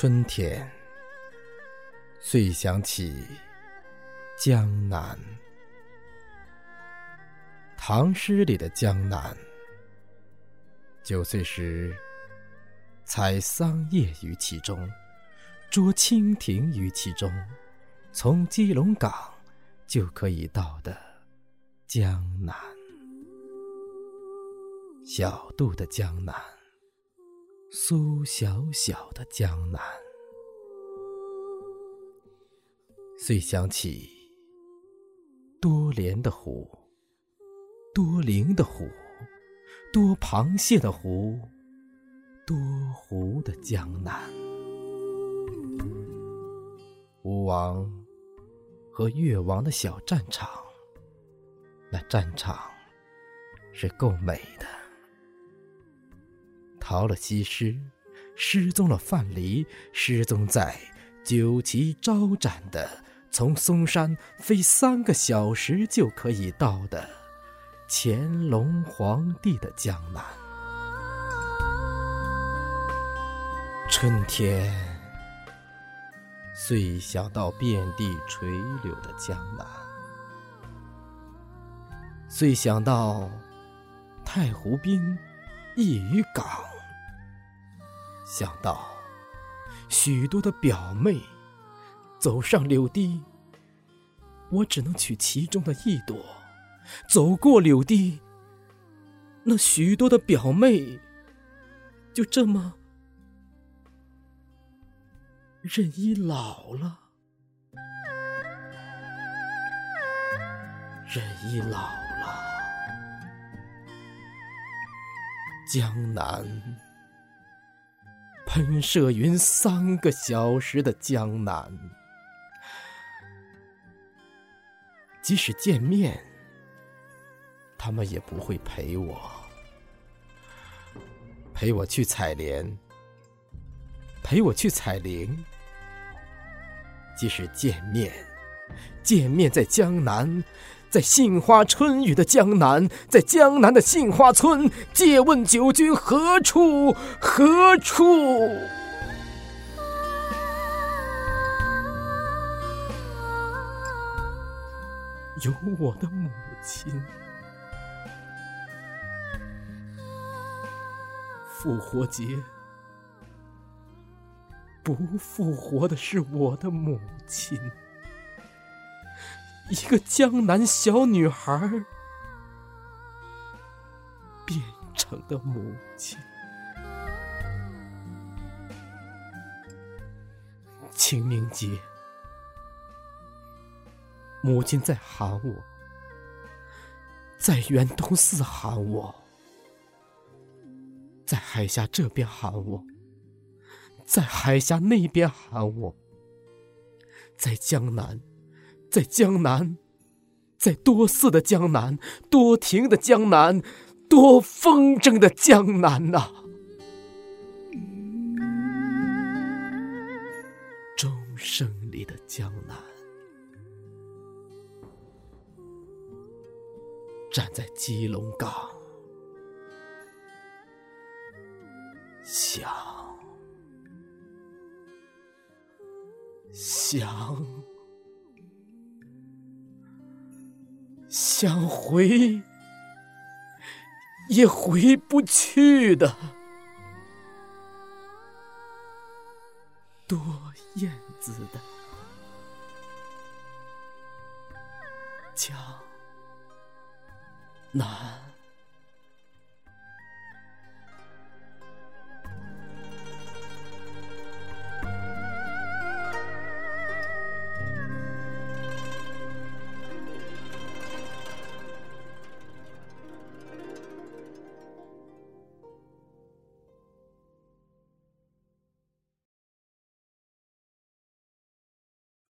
春天，遂想起江南。唐诗里的江南，九岁时采桑叶于其中，捉蜻蜓于其中，从基隆港就可以到的江南。小渡的江南，苏小小的江南，遂想起多莲的湖。多灵的湖，多螃蟹的湖，多湖的江南。吴王和越王的小战场，那战场是够美的。逃了西施，失踪了范蠡，失踪在酒旗招展的，从嵩山飞三个小时就可以到的。乾隆皇帝的江南，春天，遂想到遍地垂柳的江南，遂想到太湖滨一渔港，想到许多的表妹走上柳堤，我只能取其中的一朵。走过柳堤，那许多的表妹，就这么任依老了，任依老了。江南，喷射云三个小时的江南，即使见面。他们也不会陪我，陪我去采莲，陪我去采菱。即使见面，见面在江南，在杏花春雨的江南，在江南的杏花村，借问九君何处？何处？有我的母亲。复活节，不复活的是我的母亲，一个江南小女孩变成的母亲。清明节，母亲在喊我，在圆通寺喊我。在海峡这边喊我，在海峡那边喊我，在江南，在江南，在多寺的江南，多亭的江南，多风筝的江南呐！钟声里的江南，站在基隆港。想，想，想回，也回不去的，多燕子的江南。